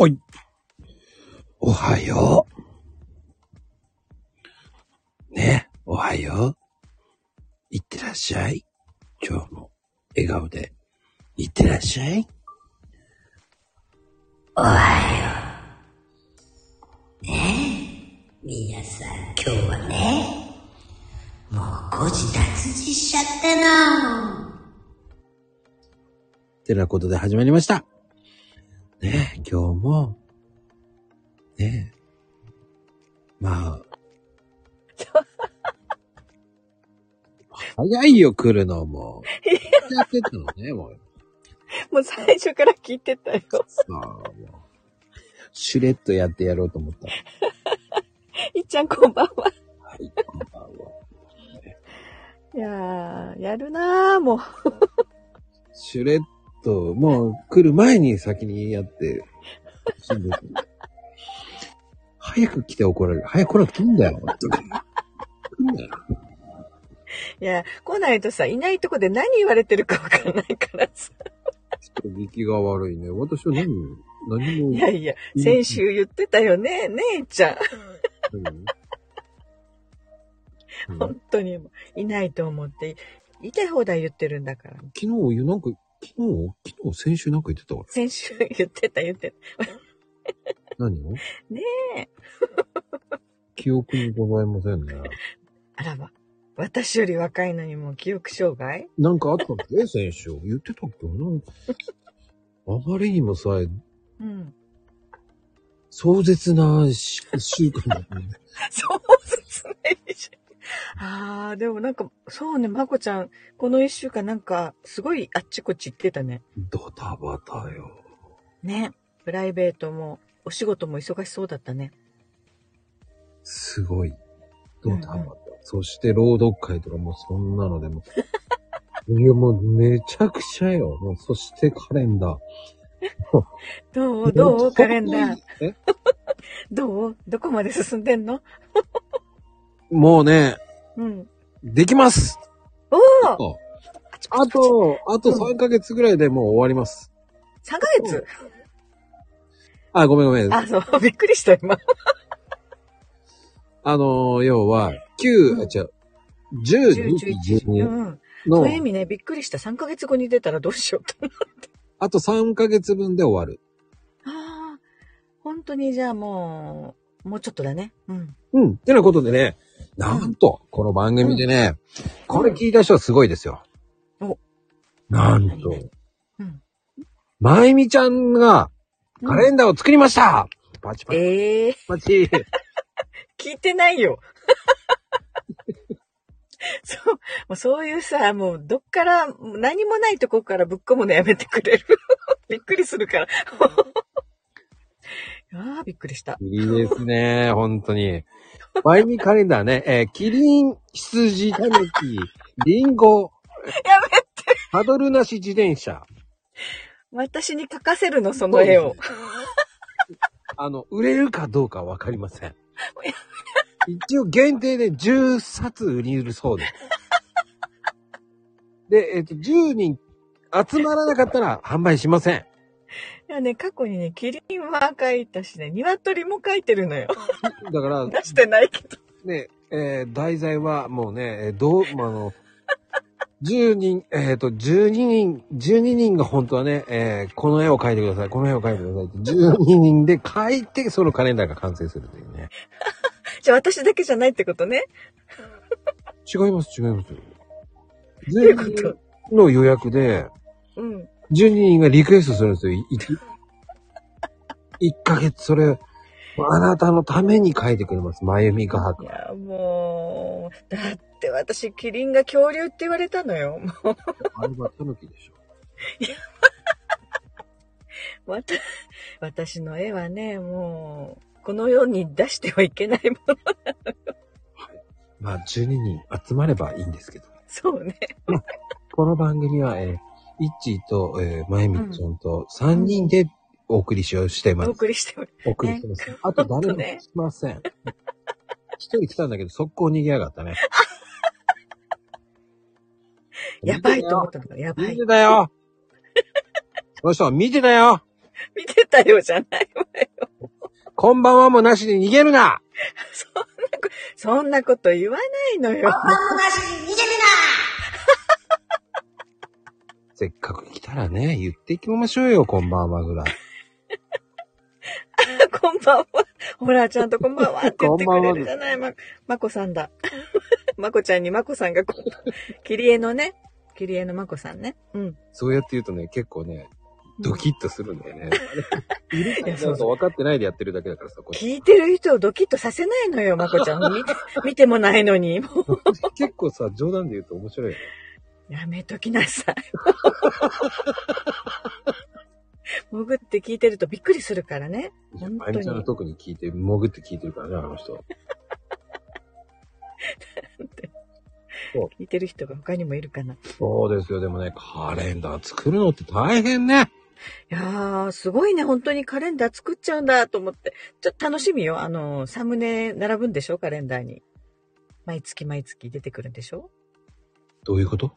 はい。おはよう。ね、おはよう。いってらっしゃい。今日も笑顔で。いってらっしゃい。おはよう。ねえ、皆さん今日はね、もう5時脱字しちゃったの。てなことで始まりました。ねえ、今日も、ねえ、まあ、早いよ、来るのも。やってたのね、もう。もう最初から聞いてたよ。さあ、もう。シュレットやってやろうと思った。いっちゃんこんばんは。はい、こんばんは。いやー、やるなー、もう。シュレット、もう来る前に先にやって、死んでる早く来て怒られる。早く来なくていいんだよ。とか来んなよいや、来ないとさ、いないとこで何言われてるかわかんないからさ。引きが悪いね。私は何、何もいやいや、先週言ってたよね、姉ちゃん。何？うん本当にもういないと思って、言いたい放題言ってるんだから。昨日、なんか、昨日、昨日、先週なんか言ってたわ。先週言ってた言ってた。何を？ねえ。記憶にございませんね。あらば。私より若いのにもう記憶障害？なんかあったっけ？先週。言ってたっけ？なんあまりにもさ、うん。壮絶なし週間だったね。そうですね。ああ、でもなんか、そうね、まこちゃん、この一週間なんか、すごいあっちこっち行ってたね。ドタバタよ。ね。プライベートも、お仕事も忙しそうだったね。すごい。ドタバタ。そして朗読会とかもうそんなのでも。いやもうめちゃくちゃよ。もうそしてカレンダー。どう？どう？カレンダー。え？どう？どこまで進んでんの？もうね、うん。できますおおあと、あと3ヶ月ぐらいでもう終わります。!3 ヶ月？あ、ごめんごめん。ああ、そう、びっくりした、今。のー、要は、9、うんあ、違う、10、10、11。12うん。のそういう意味ね、びっくりした。3ヶ月後に出たらどうしようと。あと3ヶ月分で終わる。ああ、本当にじゃあもう、もうちょっとだね。うん。うん。ってなことでね、なんと、この番組でね、これ聞いた人はすごいですよ。おなんと、うん。まゆみちゃんがカレンダーを作りました、パチパチええー、パチ。聞いてないよ。そう、もうそういうさ、もうどっから、何もないとこからぶっ込むのやめてくれる。びっくりするから。ああ、びっくりした。いいですね、本当に。まゆみカレンダーね、えーキリン、羊、タヌキ、リンゴ、やめパドルなし自転車。私に書かせるの、その絵を。あの、売れるかどうかわかりません。一応限定で10冊売り売るそうです。で、えっ、と、10人集まらなかったら販売しません。いやね、過去にね、キリンは書いたしね、鶏も書いてるのよ。だから、出してないけど。ね、えー題材はもうね、えーどう、まああの、10人、えっ、と、12人、12人が本当はね、えーこの絵を描いてください、この絵を描いてくださいって、12人で描いて、そのカレンダーが完成するというね。じゃあ私だけじゃないってことね。違います、違います。全と？員の予約で、うん。12人がリクエストするんですよ。い1ヶ月、それ、あなたのために書いてくれます。まゆみ画伯い。や、もう、だって私、キリンが恐竜って言われたのよ。もう、あれはタヌキでしょ。わた、私の絵はね、もう、この世に出してはいけないもの。まあ、12人集まればいいんですけど。そうね。この番組は、えー、イッチーと、えー、まゆみちゃんと3人でお送りしようしてます。お送りしておりお送りしてます。あと誰もほんとね来ません。一人来たんだけど、速攻逃げやがったね。やばいと思ったのが、やばい。見てたよその人は見てたよ見てたよじゃないわよ。こんばんはもなしで逃げるな そんなこ、そんなこと言わないのよ。こんばんはなしに逃げるせっかく来たらね、言っていきましょうよ、こんばんはぐらい。こんばんは。ほら、ちゃんとこんばんはって 言ってくれるじゃない。ま、まこさんだ。まこちゃんにまこさんがこう、切り絵のね、切り絵のまこさんね。うん。そうやって言うとね、結構ね、ドキッとするんだよね。いるかそうなんか分かってないでやってるだけだからさ、これ聞いてる人をドキッとさせないのよ、まこちゃん。見て、見てもないのに。も結構さ、冗談で言うと面白いよね。う、やめときなさい。潜って聞いてるとびっくりするからね。本当にあゆみちゃんが特に聞いて、潜って聞いてるからね、あの人。聞いてる人が他にもいるかな。いそうですよ。でもね、カレンダー作るのって大変ね。やー、すごいね。本当にカレンダー作っちゃうんだと思って。ちょっと楽しみよ。あの、サムネ並ぶんでしょ？カレンダーに。毎月毎月出てくるんでしょ？どういうこと？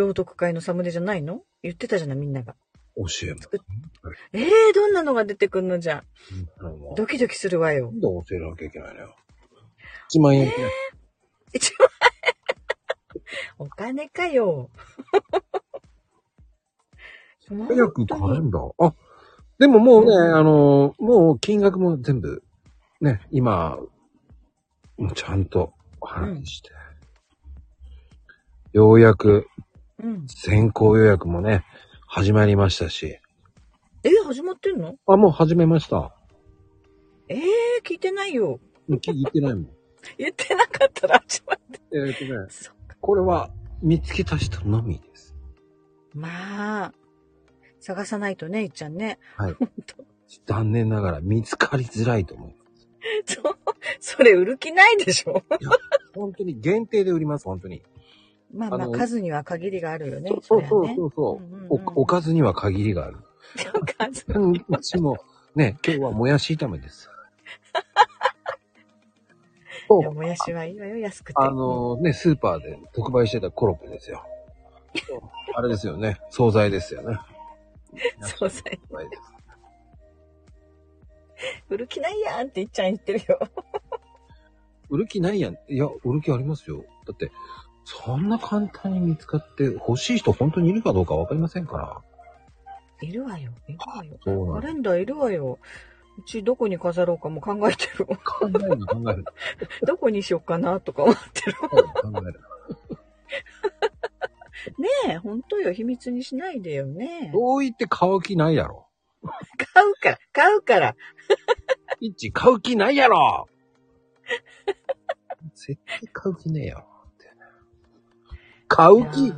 朗読会のサムネじゃないの？言ってたじゃない、みんなが。教えます。ええー、どんなのが出てくるのじゃ。ドキドキするわよな。んで教えなきゃいけないのよ。1万円ってね。一万円？お金かよ。早くカレンダー。あ、でももうね、あの、もう金額も全部、ね、今、もうちゃんと話して。ようやくうん。先行予約もね、始まりましたし。え、始まってんの？あ、もう始めました。ええー、聞いてないよ。聞いてないもん。言ってなかったら始まって。えっ、とね、そこれは見つけた人のみです。まあ、探さないとね、いっちゃんね。はい。残念ながら見つかりづらいと思う。そう、それ売る気ないでしょ本当に限定で売ります、本当に。まあまあ、あの数には限りがあるよね。そうそうそうそう、うんうんうんお。おかずには限りがある。数うんうちも、ね、今日はもやし炒めです。いやもやしはいいわよ、安くて。あのね、スーパーで特売してたコロッケですよ。あれですよね。惣菜ですよね。惣菜。惣菜です売る気ないやんっていっちゃん言ってるよ。売る気ないやん。いや、売る気ありますよ。だって、そんな簡単に見つかって欲しい人本当にいるかどうかわかりませんから。いるわよ、いるわよ。そうなんカレンダーいるわよ。うちどこに飾ろうかも考えてる。考える考える。どこにしようかなとか思ってる。考える。ねえ、ほんとよ、秘密にしないでよね。そう言って買う気ないやろ。買うから、買うから。イッチ買う気ないやろ 絶対買う気ねえよ。買う気？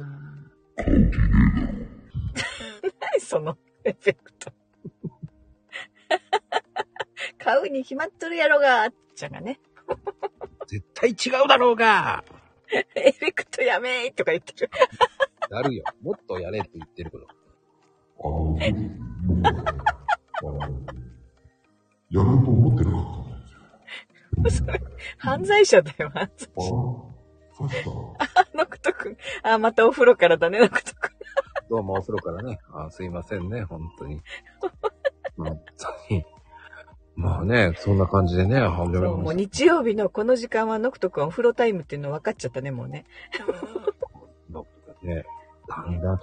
何 そのエフェクト。買うに決まっとるやろが、あっちゃんがね。絶対違うだろうが エフェクトやめーとか言ってる。なるよ。もっとやれって言ってるけど。やろうと思ってなか。それ、犯罪者だよ、犯罪あら、そうした。者。ノクト君。あ、またお風呂からだね、ノクト君。どうもお風呂からね。あすいませんね、本当に。本当に。まあね、そんな感じでね、始めそう、もう日曜日のこの時間はノクト君お風呂タイムっていうの分かっちゃったね、もうね。た。ね、だんだん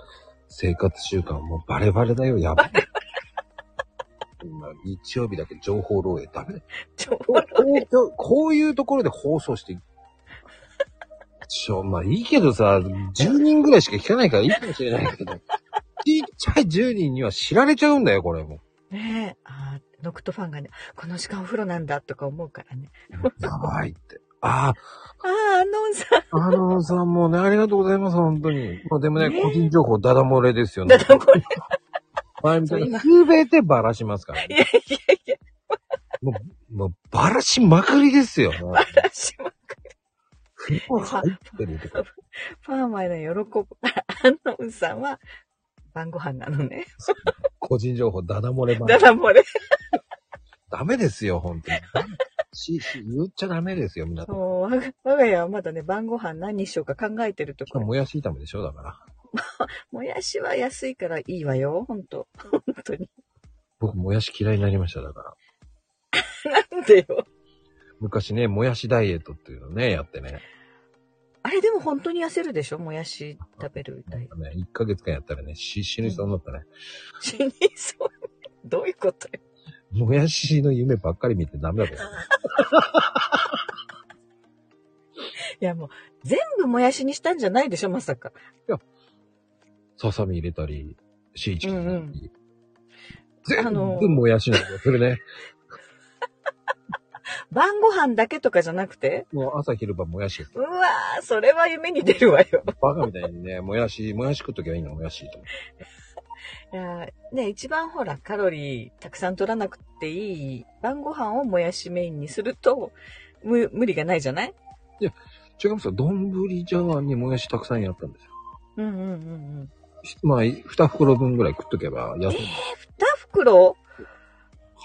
生活習慣もうバレバレだよ、やばい。今、日曜日だけ情報漏洩ダメだよちょこうこうこういうところで放送して、ちょ、まあいいけどさ、10人ぐらいしか聞かないからいいかもしれないけど、ちっちゃい10人には知られちゃうんだよ、これも。ねえ、あーノクトファンがね、この時間お風呂なんだとか思うからね。やばいって。あ ああ、アノンさあ、あのさんもうね、ありがとうございます、本当に。まあでもね、ね個人情報ダダ漏れですよん。ねだ。からこれ、前みたいにすべてバラしますから、いやいやいや、もう、もうバラしまくりですよ。もう私も風呂入ってるとか。パーマの喜ぶ。アノンさんは晩ご飯なのね。個人情報ダダ漏ればだからもうね、ダメですよ、本当に。し、し、言っちゃダメですよ、皆さん。そう我が家はまだね、晩ご飯何にしようか考えてるところ。もやし炒めでしょだから。ももやしは安いからいいわよ、ほんと。本当に。僕、もやし嫌いになりました、だから。なんでよ。昔ね、もやしダイエットっていうのね、やってね。あれでも本当に痩せるでしょ？もやし食べるみたい。ね、1ヶ月間やったらね、死死にそうになったね。死にそう。どういうことよ？もやしの夢ばっかり見てダメだと思う。いやもう、全部もやしにしたんじゃないでしょまさか。ささみ入れたり、シーチキン入れたり。うんうん全部もやしなんだよ。それね。晩ご飯だけとかじゃなくて？もう朝昼晩もやしう。わー、それは夢に出るわよ。バカみたいにね、もやし、もやし食っときゃいいの、もやしと思って。いやーね、一番ほら、カロリーたくさん取らなくていい晩ご飯をもやしメインにすると、無無理がないじゃない？違いますよ。丼茶碗にもやしたくさんやったんですよ。うんうんうんうん。まあ、二袋分ぐらい食っとけば、安い。二袋？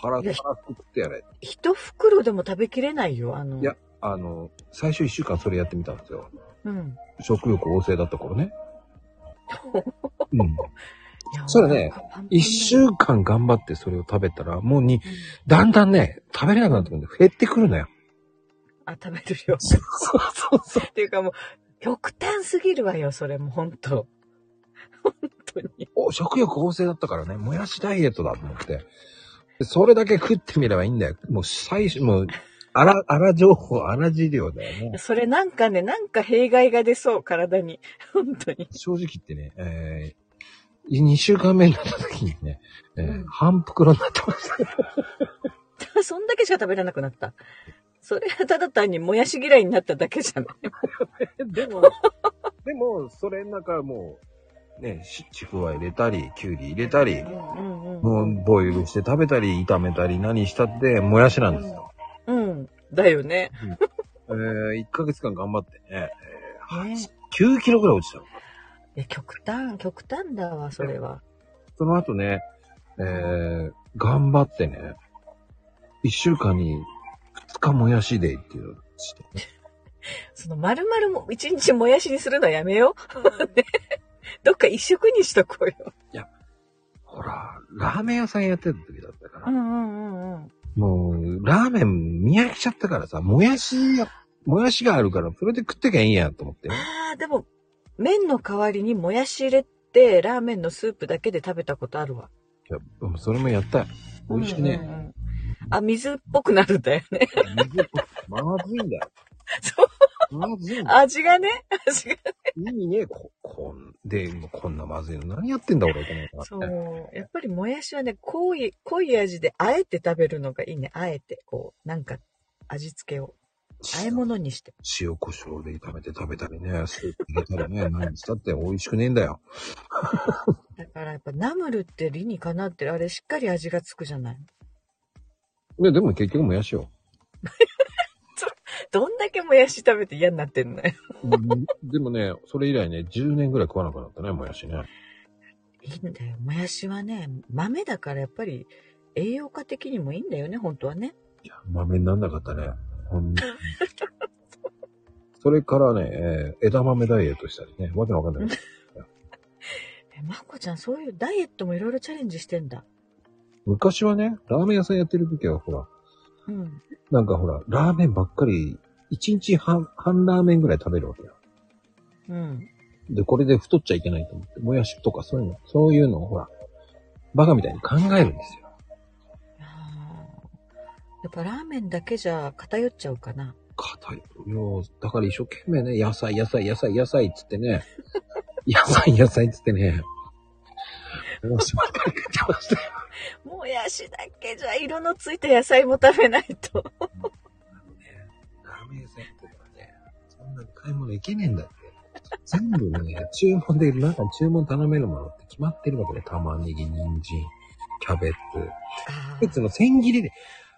腹、いや腹食ってやれ。一袋でも食べきれないよ、あの。いやあの、最初一週間それやってみたんですよ。うん。食欲旺盛だった頃ね。うん。そうだね。一週間頑張ってそれを食べたら、もうに、だんだんね、食べれなくなってくるんで、減ってくるのよ。あ、食べるよ。そうそうそう。っていうかもう、極端すぎるわよ、それも、ほんと。本当に。お、食欲旺盛だったからね、もやしダイエットだと思って。でそれだけ食ってみればいいんだよ。もう最初、もう、あら、あら情報、あら治療だよね。それなんかね、なんか弊害が出そう、体に。本当に。正直言ってね、えー、2週間目になった時にね、えーうん半袋になってました。そんだけしか食べれなくなった。それはただ単にもやし嫌いになっただけじゃない。でも、でも、それの中もう、ね、しちくわ入れたり、きゅうり入れたり、もうボイルして食べたり、炒めたり、何したって、もやしなんですよ。うん。うん。だよね。えー、1ヶ月間頑張ってね、えーね9キロぐらい落ちたの。いや、極端、極端だわ、それは。その後ね、えー、頑張ってね、1週間に2日もやしデーっていうしてね。その、丸々も、一日もやしにするのやめよう。ねどっか一食にしとこうよ。ほら、ラーメン屋さんやってた時だったから、んうんうん。もう、ラーメン見飽きちゃったからさ、もやしや、もやしがあるから、それで食ってきゃいいんやと思ってね。ああ、でも、麺の代わりにもやし入れて、ラーメンのスープだけで食べたことあるわ。いや、それもやったよ。美味しくね。うんうんうんあ、水っぽくなるんだよね。水まずいんだよ。そう。まずい。味がね、味が。意味ね、こ、こん、で、こんなまずいの何やってんだ俺と思ったそ。う。やっぱりもやしはね、濃い、濃い味で、あえて食べるのがいいね。あえて、こう、なんか、味付けを、和え物にして。塩胡椒で炒めて食べたりね、スープ入れたりね、何したって美味しくねえんだよ。だからやっぱナムルって理にかなってる、あれしっかり味がつくじゃない。で、でも結局もやしよ。どんだけもやし食べて嫌になってんのよ。うんでもね、それ以来ね、10年ぐらい食わなくなったね、もやしね。いいんだよ。もやしはね、豆だからやっぱり栄養価的にもいいんだよね、本当はね。いや、豆になんなかったね。ほん それからね、えー枝豆ダイエットしたりね、わけわかんない。え、まこちゃんそういうダイエットもいろいろチャレンジしてんだ。昔はね、ラーメン屋さんやってる時はほら、うん。なんかほら、ラーメンばっかり、1日半、半ラーメンぐらい食べるわけよ。うん。で、これで太っちゃいけないと思って、もやしとかそういうの、そういうのをほら、バカみたいに考えるんですよ。あーやっぱラーメンだけじゃ偏っちゃうかな。硬い。よう、だから一生懸命ね、野菜、野菜、野菜、野菜っつってね、野菜、野菜っつってね、もうしばらく食ってましたよ。もやしだけじゃ色のついた野菜も食べないと。んなに買い物いけねえんだって。全部ね、注文で、なんか注文頼めるものって決まってるわけで、玉ねぎ、人参、キャベツ。あキャベツの千切りで、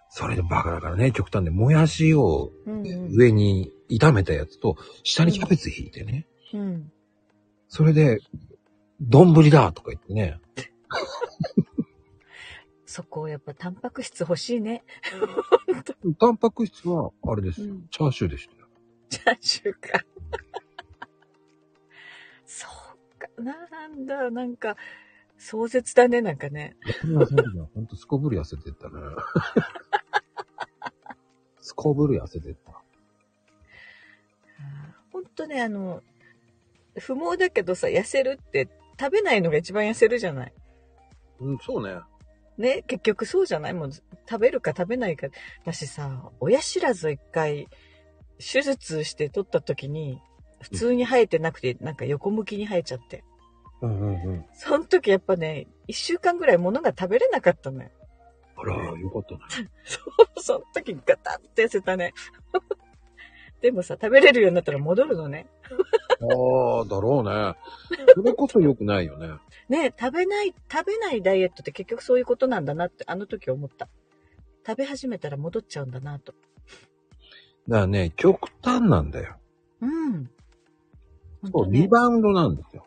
それでバカだからね、極端で、もやしをうんうん上に炒めたやつと、下にキャベツ引いてね。うん。それで、丼だとか言ってね。そこやっぱタンパク質欲しいね。タンパク質は、あれですよ。うんチャーシューでしたよ。チャーシューか。そうか、なんだ、なんか、壮絶だね、なんかね。そんな時はほんとすこぶる痩せてったね。すこぶる痩せてった。ほんとね、あの、不毛だけどさ、痩せるって食べないのが一番痩せるじゃない。うん、そうね。ね、結局そうじゃない？もう食べるか食べないか。だしさ、親知らずを一回手術して取った時に、普通に生えてなくて、なんか横向きに生えちゃって。うんうんうん。その時やっぱね、一週間ぐらい物が食べれなかったのよ。あら、よかったね。そう、その時ガタッて痩せたね。でもさ、食べれるようになったら戻るのね。ああ、だろうね。それこそ良くないよね。ね食べない、食べないダイエットって結局そういうことなんだなって、あの時思った。食べ始めたら戻っちゃうんだなと。だからね、極端なんだよ。うん。そう、リバウンドなんですよ。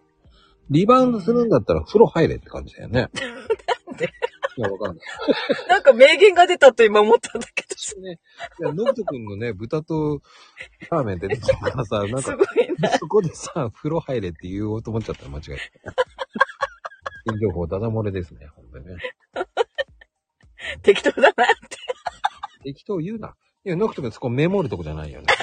リバウンドするんだったら風呂入れって感じだよね。なんで？いや、わかんない。なんか名言が出たと今思ったんだけど。ね。いや、のぶとくんのね、豚とラーメン出てきたからさ、なんかすご、いな。そこでさ、風呂入れって言おうと思っちゃったら間違えた。新情報ダダ漏れですね、ほんとにね。適当だなって。適当言うな。いや、のぶとくんそこメモるとこじゃないよね。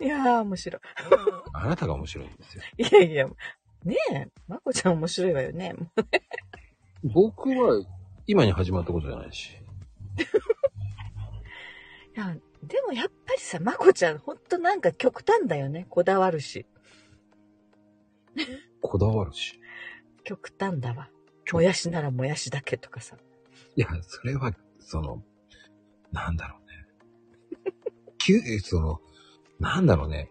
いやー、面白い。あなたが面白いんですよ。いやいや、ねえ、まこちゃん面白いわよね。僕は今に始まったことじゃないし。いや、でもやっぱりさ、まこちゃん、ほんとなんか極端だよね。こだわるし。こだわるし。極端だわ。もやしならもやしだけとかさ。いや、それは、その、なんだろうね。きゅ えその、なんだろうね。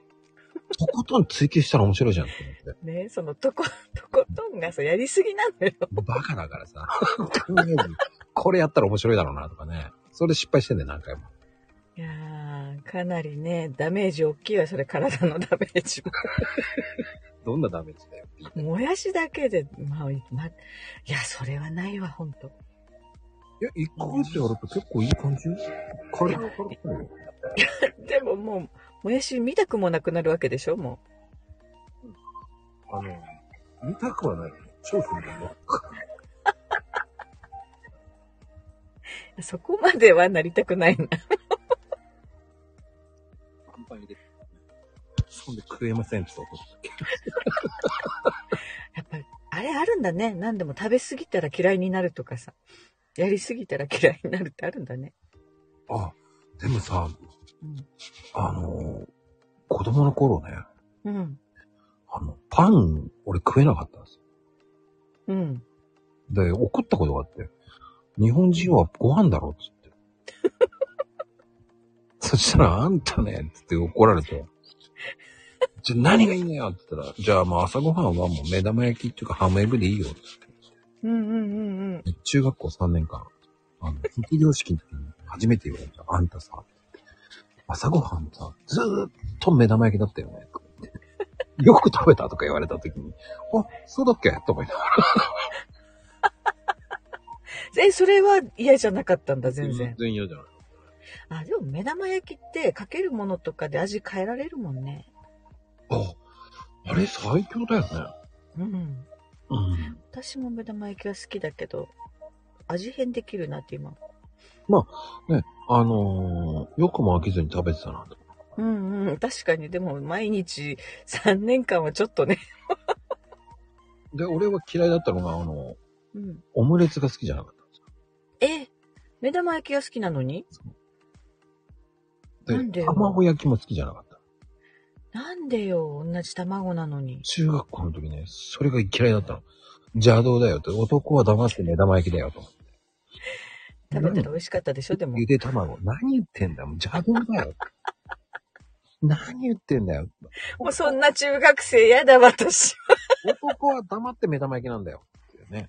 とことん追求したら面白いじゃんって思って。ねえ、そのとこ、とことんがさ、やりすぎなのよ。バカだからさ。これやったら面白いだろうなとかね。それで失敗してんだよ、何回も。いやー、かなりね、ダメージ大きいわ、それ体のダメージも。どんなダメージだよ。もやしだけで、まあ、ま、いや、それはないわ、ほんと。いや、一ヶ月やると結構いい感じ？体が軽くないよ。でももう、もやし見たくもなくなるわけでしょ、もあの、見たくはない。商品だよ。う。そこまではなりたくないな。そんで食えませんって言ったやっぱり、あれあるんだね。何でも食べ過ぎたら嫌いになるとかさ。やりすぎたら嫌いになるってあるんだね。あ、でもさ、うん。あの、子供の頃ね、うん。あの、パン、俺食えなかったんですよ。うん。で、怒ったことがあって、日本人はご飯だろっつって。そしたら、あんたね、つって怒られて、じゃあ何がいいのよって言ったら、じゃあもう朝ごはんはもう目玉焼きっていうかハムエブでいいよってうんうんうんうん。中学校3年間、あの、卒業式の時に初めて言われた。あんたさ、朝ごはんさ、ずーっと目玉焼きだったよね。よく食べたとか言われた時に、あ、そうだっけと思いながら。え、それは嫌じゃなかったんだ、全然。然嫌じゃない。あ、でも目玉焼きってかけるものとかで味変えられるもんね。あ、あれ最強だよね。うん。うん。私も目玉焼きは好きだけど、味変できるなって今。ね、あのーよくも飽きずに食べてたなと。うんうん。確かに、でも毎日3年間はちょっとね。で、俺は嫌いだったのが、あの、うん。オムレツが好きじゃなかったんですよ。え、目玉焼きが好きなのに？でなんで？よ卵焼きも好きじゃなかった。なんでよ、同じ卵なのに。中学校の時ね、それが嫌いだったの。邪道だよって、男は黙って目玉焼きだよと。食べたら美味しかったでしょ、でも。ゆで卵。何言ってんだよ。もう邪道だよ。何言ってんだよ。もうそんな中学生やだ、私。男は黙って目玉焼きなんだよ。ね。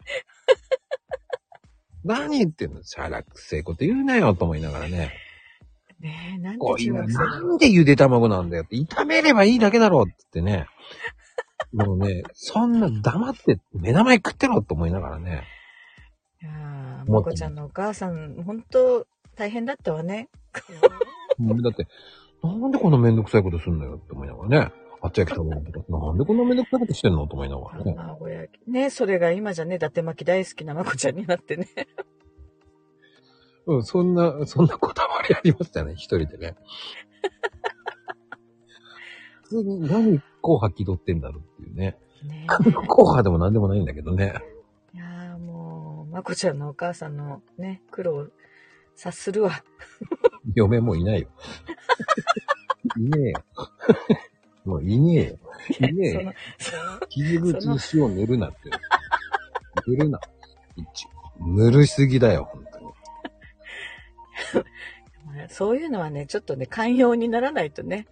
何言ってんの？しゃらくせえこと言うなよと思いながらね。ねえ、なんで中学生なのなんでゆで卵なんだよって、炒めればいいだけだろうって言ってね。もうね、そんな黙って目玉焼き食ってろって思いながらね。いやー、もこちゃんのお母さん、本当大変だったわね。もうだって、なんでこんなめんどくさいことすんのよって思いながらね。あっち焼き食べるとか、なんでこんなめんどくさいことしてんのと思いながらね。卵焼き。ね、それが今じゃね、伊達巻き大好きなまこちゃんになってね。うん、そんな、そんなこだわりありましたね、一人でね。普通に何紅白気取ってんだろうっていうね。ね紅白でも何でもないんだけどね。いやーもう、まこちゃんのお母さんのね、苦労を察するわ。嫁もいないよ。いねえよ。もういねえよ。いねえよ傷口に塩塗るなって。塗るな。一塗るしすぎだよ。そういうのはね、ちょっとね、寛容にならないとね。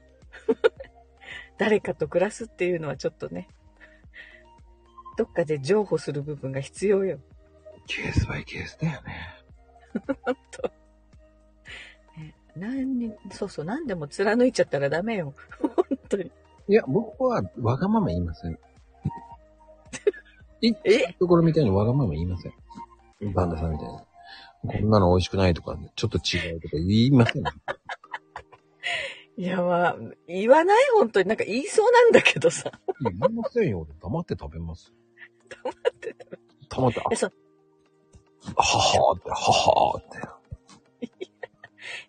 誰かと暮らすっていうのはちょっとね、どっかで譲歩する部分が必要よ。ケースバイケースだよね。ね何に、そうそう、何でも貫いちゃったらダメよ。本当に。いや、僕はわがまま言いません。いえ？ところみたいにわがまま言いません。バンダさんみたいに。こんなの美味しくないとか、ちょっと違うとか言いません？いや、まあ、言わない本当に。なんか言いそうなんだけどさ。言いませんよ。俺黙って食べます。黙ってた。黙って、え、そう。あははーって、ははーって。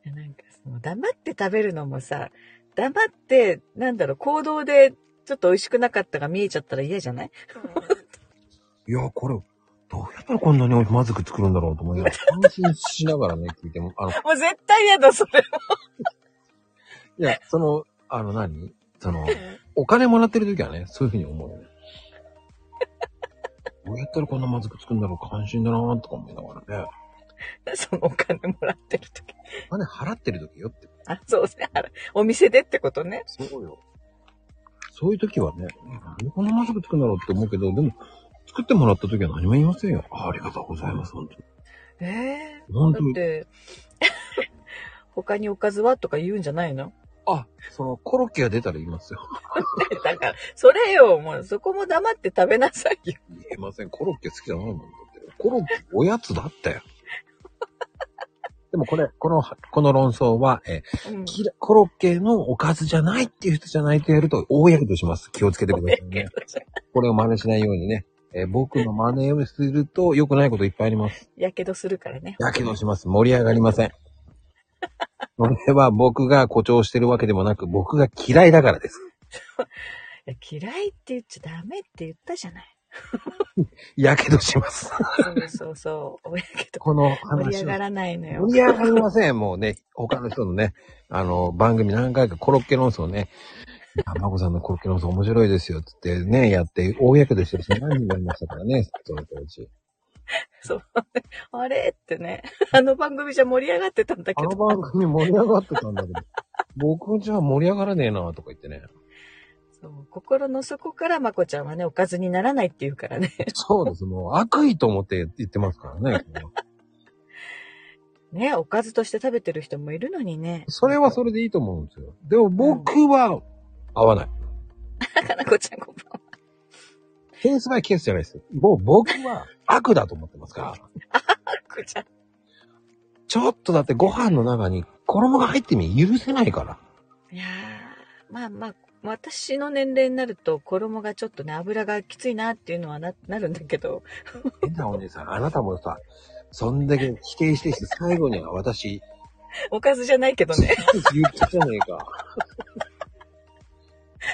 いやなんかその黙って食べるのもさ、黙って、なんだろう、行動でちょっと美味しくなかったが見えちゃったら嫌じゃない？いや、これ、どうやったらこんなにまずく作るんだろうと思いながら、安心しながらね、聞いても、あの、もう絶対嫌だ、それ。いや、その、あの何？その、お金もらってる時はね、そういうふうに思うよね。どうやったらこんなまずく作るんだろう、関心だなーとか思いながらね。そのお金もらってる時。お金払ってる時よって。あ、そうですね。あらお店でってことね。そうよ。そういう時はね、なんでこんなまずく作るんだろうって思うけど、でも、作ってもらった時は何も言いませんよ。あありがとうございます、本当に。ええ本当に。だって、他におかずはとか言うんじゃないの？あ、その、コロッケが出たら言いますよ。だから、それよ、もうそこも黙って食べなさいよ。言えません。コロッケ好きじゃないもんだって。コロッケおやつだったよ。でもこれ、この、この論争は、えうんコロッケのおかずじゃないっていう人じゃないとやると大やけどします。気をつけてくださいね。これを真似しないようにね。えー僕の真似をすると良くないこといっぱいあります。やけどするからね。やけどします。盛り上がりません。それは僕が誇張してるわけでもなく、僕が嫌いだからです。いや嫌いって言っちゃダメって言ったじゃない。やけどします。そうそうそう。おやけど。この盛り上。がらないのよ盛。り上がりません。もうね、他の人のね、あの、番組何回かコロッケ論争ね、あまこさんのコロッケ論争面白いですよって言ってね、やって、大やけどしてる人何人もいましたからね、その当時。そう。あれってね。あの番組じゃ盛り上がってたんだあのけど。番組盛り上がってたんだけど、僕じゃ盛り上がらねえなとか言ってね。そう心の底からまこちゃんはね、おかずにならないって言うからね。そうです。もう悪意と思って言ってますからね。ね、おかずとして食べてる人もいるのにね。それはそれでいいと思うんですよ。でも僕は合わない。かなこちゃんこんばんは。ケースバイケースじゃないです。もう僕は悪だと思ってますから。こちゃん。ちょっとだってご飯の中に衣が入ってみ許せないから。いやー、まあまあ、私の年齢になると衣がちょっとね、油がきついなっていうのはな、なるんだけど。変なお姉さん、あなたもさ、そんだけ否定してして最後には私、おかずじゃないけどね。言ったじゃねえか。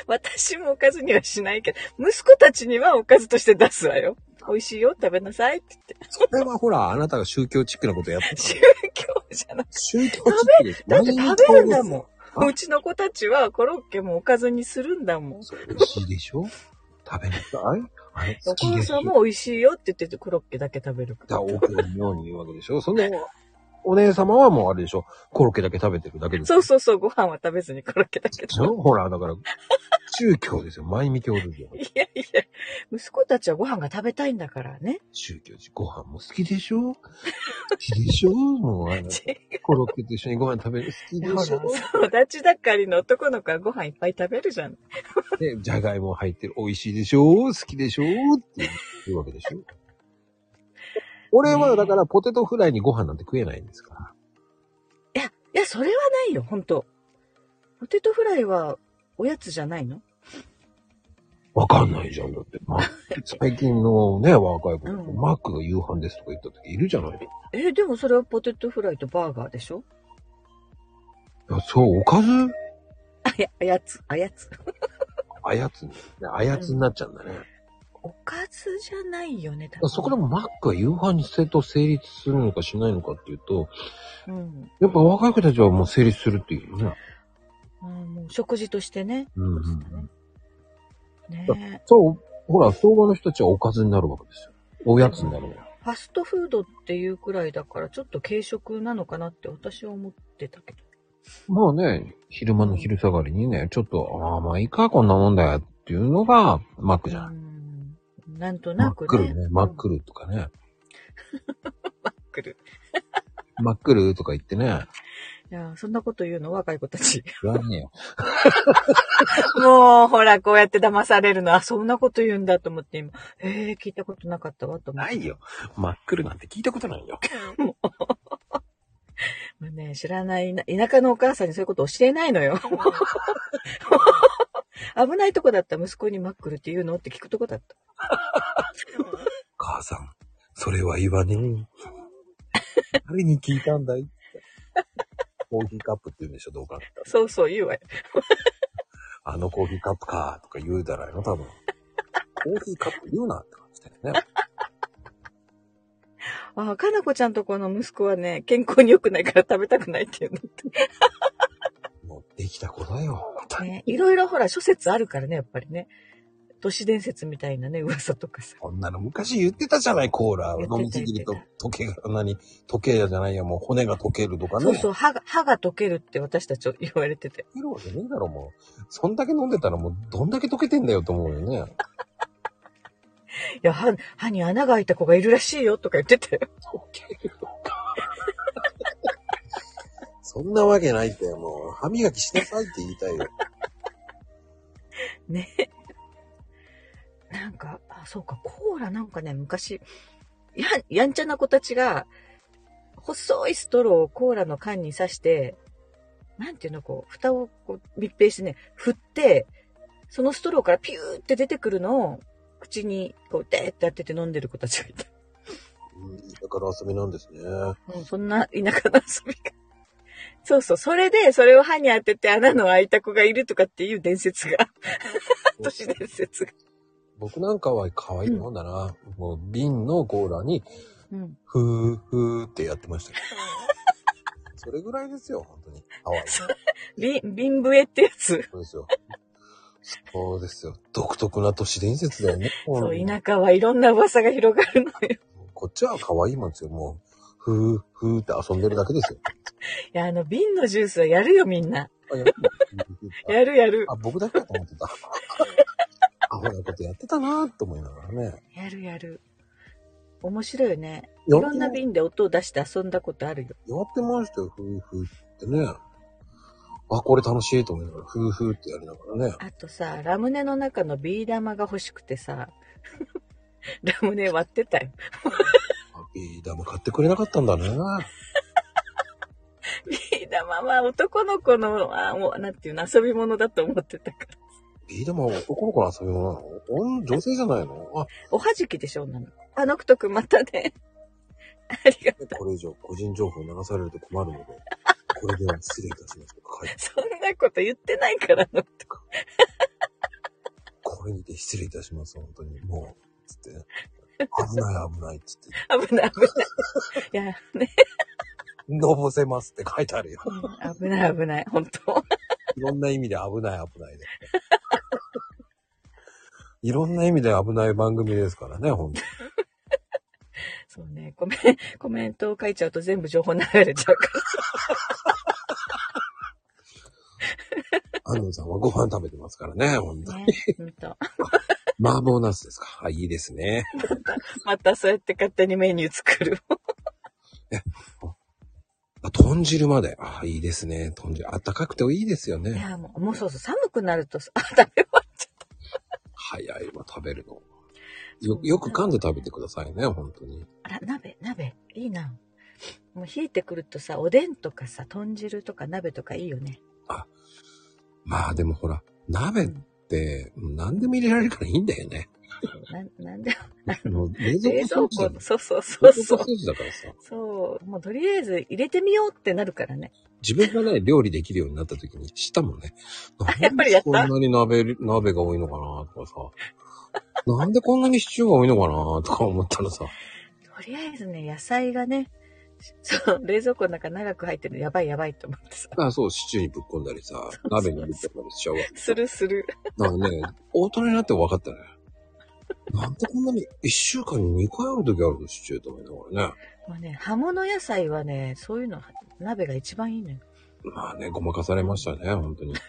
私もおかずにはしないけど、息子たちにはおかずとして出すわよ。美味しいよ、食べなさいって言って。それはほら、あなたが宗教チックなことやってた宗教じゃなくて。宗教チックです。だって食べるんだもん。あうちの子たちはコロッケもおかずにするんだもん。美味しいでしょ？食べなさい。あお母さんも美味しいよって言っててコロッケだけ食べるから。だから奥のように言うわけでしょその、お姉様はもうあれでしょ。コロッケだけ食べてるだけですそうそうそう、ご飯は食べずにコロッケだけでしょ？ほら、だから、宗教ですよ。前見教ですよ。いやいや、息子たちはご飯が食べたいんだからね。宗教ご飯も好きでしょ？好きでしょ？もうあの、コロッケと一緒にご飯食べる好きでしょ？育ち盛りの男の子はご飯いっぱい食べるじゃん。で、じゃがいも入ってる美味しいでしょ？好きでしょ？って言うわけでしょ？俺はだからポテトフライにご飯なんて食えないんですから。いや、いや、それはないよ、本当ポテトフライはおやつじゃないの？わかんないじゃん。だって、ま、最近のね、若い子、うんマックが夕飯ですとか言った時いるじゃないえ、でもそれはポテトフライとバーガーでしょ？いやそう、おかず？あや、あやつ、あやつ。あやつに、あやつになっちゃうんだね。おかずじゃないよね、多だからそこでもマックが夕飯にせと成立するのかしないのかっていうと、うん。やっぱ若い子たちはもう成立するっていうね。うん、もう食事としてね。うんうんうん。ねそう、ほら、相場の人たちはおかずになるわけですよ。おやつになるのよ。ファストフードっていうくらいだから、ちょっと軽食なのかなって私は思ってたけど。まあね、昼間の昼下がりにね、ちょっと、ああ、まあいいか、こんなもんだよっていうのが、マックじゃ。うんん。なんとなくね。クルね、マッル。クルとかね。マックル。マックルとか言ってね。いや、そんなこと言うの？若い子たち。言わねえよ。もう、ほら、こうやって騙されるの。あ、そんなこと言うんだと思って今。えー、聞いたことなかったわと思って。ないよ。マックルなんて聞いたことないよ。まあね、知らないな、田舎のお母さんにそういうこと教えないのよ。危ないとこだった息子にマックルって言うのって聞くとこだった。母さん、それは言わねえ。誰に聞いたんだい？って。コーヒーカップって言うんでしょ、どうか。そうそう言うわよ。あのコーヒーカップか、とか言うじゃないの、多分。コーヒーカップ言うなって感じだよね。あ、かなこちゃんとこの息子はね、健康に良くないから食べたくないって言うのって。もうできた子だよ。ね、いろいろほら諸説あるからね、やっぱりね。都市伝説みたいなね、噂とかさ。こんなの昔言ってたじゃない、コーラ。飲みすぎると溶けが、何、溶けじゃないや、もう骨が溶けるとかね。そうそう、歯が、歯が溶けるって私たち言われてて。溶けるわけねえだろ、もう。そんだけ飲んでたらもう、どんだけ溶けてんだよと思うよね。いや、歯、歯に穴が開いた子がいるらしいよとか言ってたよ。溶けるのか。そんなわけないって、もう、歯磨きしなさいって言いたいよ。ね。なんか、あ、そうか、コーラなんかね、昔、や、やんちゃな子たちが、細いストローをコーラの缶に刺して、なんていうの、こう、蓋をこう密閉してね、振って、そのストローからピューって出てくるのを、口に、こう、でーってやってて飲んでる子たちがいた。うん、だから遊びなんですね。うん、そんな田舎の遊びが。そうそう、それで、それを歯に当てて穴の開いた子がいるとかっていう伝説が、都市伝説が。僕なんかは可愛いもんだな。もう瓶のコーラに、うん。ふーふーってやってましたけど。それぐらいですよ、本当に。可愛い。そ瓶、瓶笛ってやつ。うですよ。そうですよ。独特な都市伝説だよね。そう、うん田舎はいろんな噂が広がるのよ。こっちは可愛いもんですよ、もう。ふーふーって遊んでるだけですよ。いや、あの、瓶のジュースはやるよ、みんな。やる やる。あ、僕だけだと思ってた。アホなことやってたなーと思いながらね。やるやる。面白いよね。いやろんな瓶で音を出して遊んだことあるよ。やってましたよ、ふーふーってね。あ、これ楽しいと思いながら、ふーふーってやりながらね。あとさ、ラムネの中のビー玉が欲しくてさ、ラムネ割ってたよ。あビー玉買ってくれなかったんだね。ビー玉は男の子の、あもう、なんていうの、遊び物だと思ってたから。ビー玉は男の子の遊び物なの女女性じゃないの？あ、おはじきでしょ、女の子。あ、ノクト君またね。ありがとう。これ以上個人情報流されると困るので、これでは失礼いたしますとか書いて、そんなこと言ってないから、ノクト君。これにて失礼いたします、本当に。もう、つってね。危ない危ないっつって、危ない危ない。いや、ね、のぼせますって書いてあるよ。危ない危ない、本当いろんな意味で危ない危ないで。いろんな意味で危ない番組ですからね、本当に。そうね、コメン、コメントを書いちゃうと全部情報流れちゃうから。安藤さんはご飯食べてますからね、本当に。ね、本当。麻婆ナスですか。あ、いいですね。またそうやって勝手にメニュー作る。あ、豚汁まで。あ、いいですね。豚汁。あったかくていいですよいね。や、もう、もうそうそう、寒くなるとさ、あ、食べ終早いわ、食べるの。よ、よく噛んで食べてくださいね、本当に。た。あら、鍋、鍋、いいな。もう冷えてくるとさ、おでんとかさ、豚汁とか鍋とかいいよね。まあでもほら、鍋って何でも入れられるからいいんだよね。な、なんで、あの冷蔵冷蔵庫そうそうそうそう。そう。もうとりあえず入れてみようってなるからね。自分がね、料理できるようになった時に知ったもんね。やっぱりこんなに鍋、鍋が多いのかなとかさ。なんでこんなにシチューが多いのかなとか思ったらさ。とりあえずね、野菜がね、そう、冷蔵庫の中長く入ってるのやばいやばいと思ってさ。あそう、シチューにぶっ込んだりさ、鍋に入れてたりしちゃうわけ。するする。なんかね、大人になって分かったね。なんでこんなに一週間に2回ある時あるのシチューと思いながらね。まあね、葉物野菜はね、そういうの、鍋が一番いいのよ。まあね、ごまかされましたね、本当に。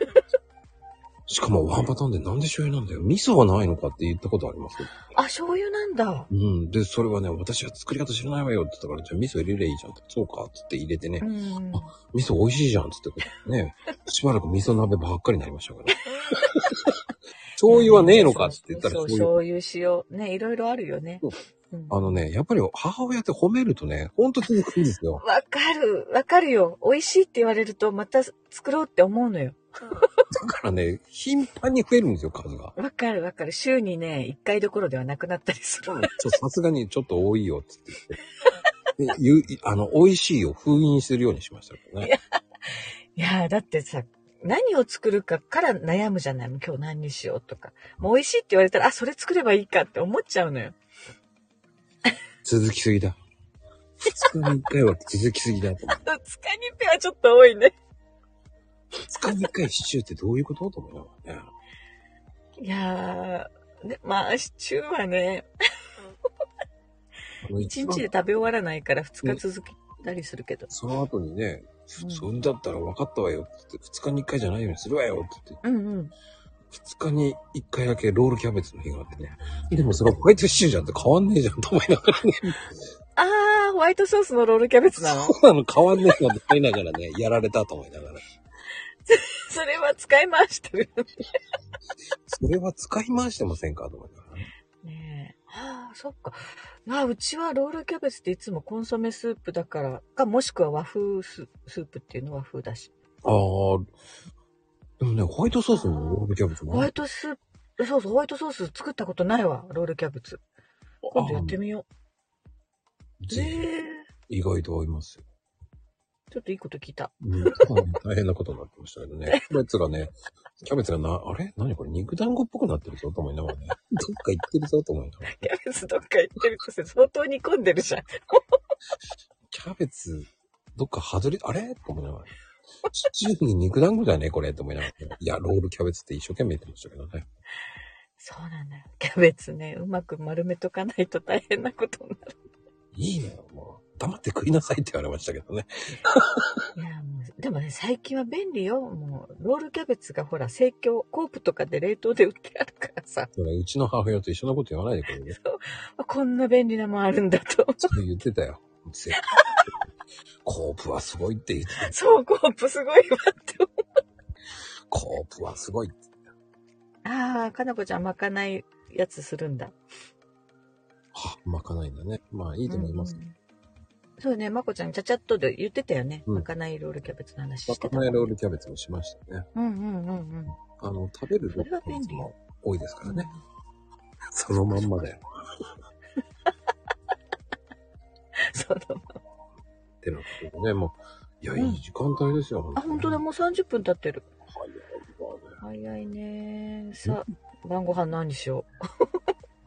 しかもワンパターンでなんで醤油なんだよ。味噌はないのかって言ったことありますけど。あ、醤油なんだ。うん。で、それはね、私は作り方知らないわよって言ったから、じゃあ味噌入れりゃいいじゃんって。そうかっつって入れてねう。ん。味噌美味しいじゃんっつってね。しばらく味噌鍋ばっかりになりましたから。醤油はねえのかって言ったらそう、醤油。醤油、塩。ね、いろいろあるよね。うんあのね、やっぱり母親って褒めるとね、ほんと続くんですよ。わかる、わかるよ。美味しいって言われると、また作ろうって思うのよ。だからね、頻繁に増えるんですよ、数が。わかるわかる。週にね、一回どころではなくなったりする。さすがにちょっと多いよって言って。あの、美味しいを封印するようにしましたからね。いやー、だってさ、何を作るかから悩むじゃないもう今日何にしようとか。もう美味しいって言われたら、あ、それ作ればいいかって思っちゃうのよ。続きすぎだ。二日に一回は続きすぎだ。二日に一回はちょっと多いね。二日に一回シチューってどういうこと？と思いながらね。いやー、でまあ、シチューはね、一日で食べ終わらないから二日続きたりするけど。その後にね、うんそんだったら分かったわよって言って、二日に一回じゃないようにするわよって言って、うんうん。二日に一回だけロールキャベツの日があってね。でもそれホワイトシチューじゃんって変わんねえじゃんと思いながらね。あー、ホワイトソースのロールキャベツなの？そうなの変わんねえなって思いながらね、やられたと思いながら。それは使い回してる。それは使い回してませんかと思いながら。ああ、そっか。あうちはロールキャベツっていつもコンソメスープだから、か、もしくは和風ススープっていうのは和風だし。ああ、でもね、ホワイトソースのロールキャベツもホワイトスープ、そうそう、ホワイトソース作ったことないわ、ロールキャベツ。今度やってみよう。ぜひええ意外と合いますよ。ちょっといいこと聞いた。うん、大変なことになってましたけどね。キャベツがね、キャベツがな、あれ？何これ？肉団子っぽくなってるぞと思いながらね。どっか行ってるぞと思いながら。キャベツどっか行ってるとして相当煮込んでるじゃん。キャベツ、どっか外れ、あれ？と思いながら。シチューに肉団子だよね、これと思いながら。いや、ロールキャベツって一生懸命言ってましたけどね。そうなんだよ。キャベツね、うまく丸めとかないと大変なことになる。いいのよ、もう。黙って食いなさいって言われましたけどね。いや、もう、でもね、最近は便利よ。もう、ロールキャベツがほら、生協、コープとかで冷凍で売ってあるからさ。それうちの母親と一緒のこと言わないでくれる？ね。こんな便利なもんあるんだと。それ言ってたよ。せコープはすごいって言ってた。そう、コープすごいわって思う。コープはすごいって。ああ、かなこちゃんまかないやつするんだ。は、まかないんだね。まあいいと思います。うんうんそうね、まこちゃんちゃちゃっとで言ってたよね。うんまかないロールキャベツの話ましてたもんかないロールキャベツもしましたね。うんうんうんうん。あの、食べるそれは便利も多いですからね。そのまんまだよ。そうだ。ってなってね、もう、いや、うんいい時間帯ですよ。あ、本当だ、もう30分経ってる。早いわね早いね。さあ、晩ご飯何にしよ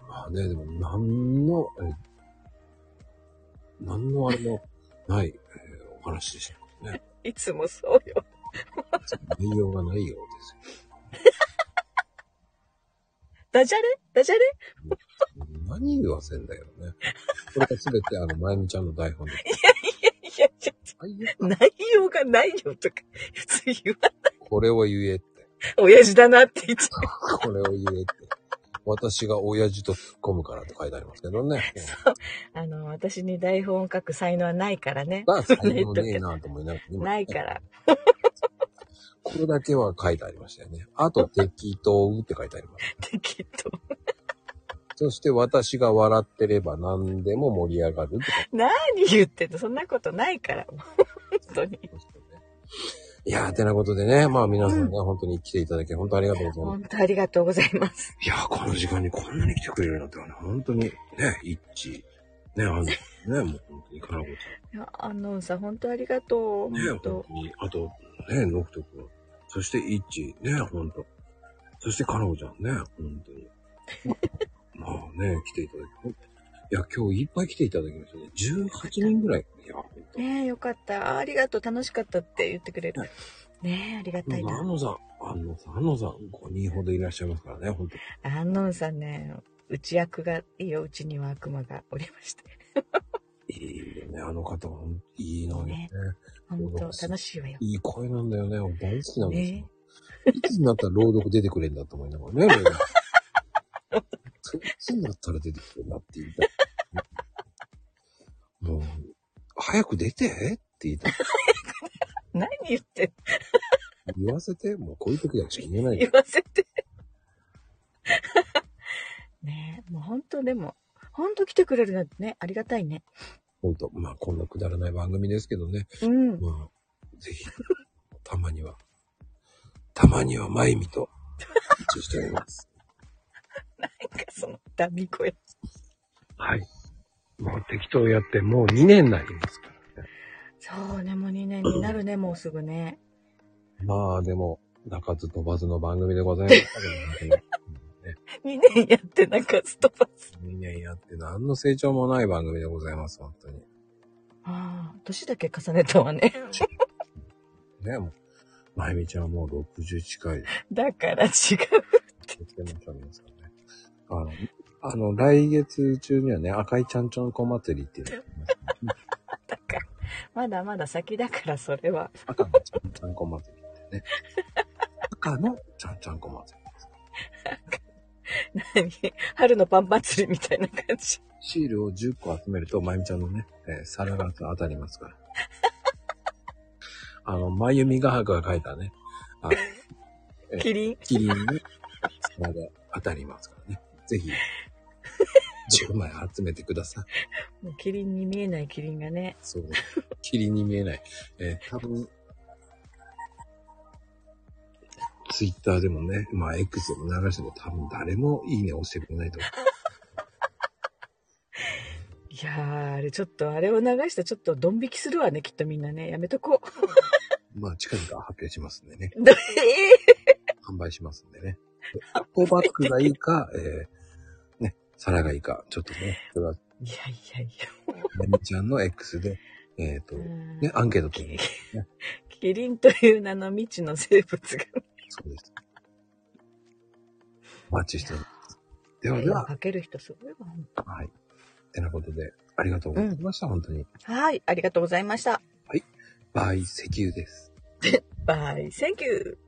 まあね、でも、なんの、えなんのあれもない、えーお話でしたね。う。いつもそうよ。内容がないようですダジャレ？ダジャレ？よ。何言わせんだよね。これがすべてあの、まゆみちゃんの台本で。いやいや、最悪内容がないよとか、普通言わない。これを言えって。親父だなって言っちゃう。これを言えって。私が親父と突っ込むからって書いてありますけどね。あの、私に台本を書く才能はないからね。まあ、才能ねえなと思いながら、今ないから。これだけは書いてありましたよね。あと、適当って書いてあります。適当。そして、私が笑ってれば何でも盛り上がる何言ってんの？そんなことないから。本当に。いやー、てなことでね、まあ皆さんね、本当に来ていただき、本当ありがとうございます。本当ありがとうございます。いやー、この時間にこんなに来てくれるなんてね、本当に、ね、一致、ね、あの、ね、もう本当にかなこちいや、あのさん、本当ありがとう。ゃん。ね、本本当当に、あと、ね、ノクト君。そして一致、ね、本当。そしてかなこちゃんね、本当に。まあね、来ていただき、いや、今日いっぱい来ていただきましたね。18人ぐらい。いや、本当。ねえ、よかった。ありがとう。楽しかったって言ってくれる。ねえ、ありがたい安な。野さん、安野さん、安野さん、5人ほどいらっしゃいますからね、本当安納さんね、内役がいいよ。うちには悪魔がおりまして。いいよね、あの方は、いいのよね。ね本当楽しいわよ。いい声なんだよね。俺大好きなんですよ。ねいつになったら朗読出てくれんだと思いながらね。俺 いつになったら出てくれんだって言いたい。もう、早く出てって言いたい。何言ってん言わせて、もうこういう時だけしか言えない言。わせて。ねえ、もう本当でも、本当来てくれるなんてね、ありがたいね。本当まあこんなくだらない番組ですけどね。うん。まあ、ぜひ、たまには、たまにはまゆみと、一致しております。なんかその、ダミ声。はい。もう適当やってもう2年になりますからね。そうね、もう2年になるね、もうすぐね。まあでも、鳴かず飛ばずの番組でございますけどね。2年やってなんかストップス。2年やって何の成長もない番組でございます、本当に。ああ、年だけ重ねたわね。ね、もう、まゆみちゃんはもう60近い。だから違う。気をつけましね。あの、あの、来月中にはね、赤いちゃんちゃんこ祭りっていうのがありますだから、まだまだ先だから、それは。赤のちゃんちゃんこ祭りってね。赤のちゃんちゃんこ祭りです。何？春のパン祭りみたいな感じ。シールを10個集めると、まゆみちゃんのね、えー皿が当たりますから。あの、まゆみがはが書いたね、あのえキリン。キリンに皿が当たりますからね。ぜひ、10枚集めてください。もうキリンに見えないキリンがね。そう。キリンに見えない。えー多分、ツイッターでもね、まあ X でも流しても多分誰もいいね押してくれないと思 いやー、あれちょっと、あれを流したらちょっとドン引きするわね、きっとみんなね。やめとこう。う。まあ近々発表しますんでね。ど え販売しますんでね。発酵バッグがいいか、えー、ね、皿がいいか、ちょっとね、それは、ーいやいやいまみちゃんの X で、えっ、と、や。ね、アンケート取りますね。キリンという名の未知の生物が。そうです。お待ちしております。ではでは、絵を描ける人すごいわ、はい。てなことで、ありがとうございました、本当に。はい、ありがとうございました。バイ石油です。バイ、 Thank you。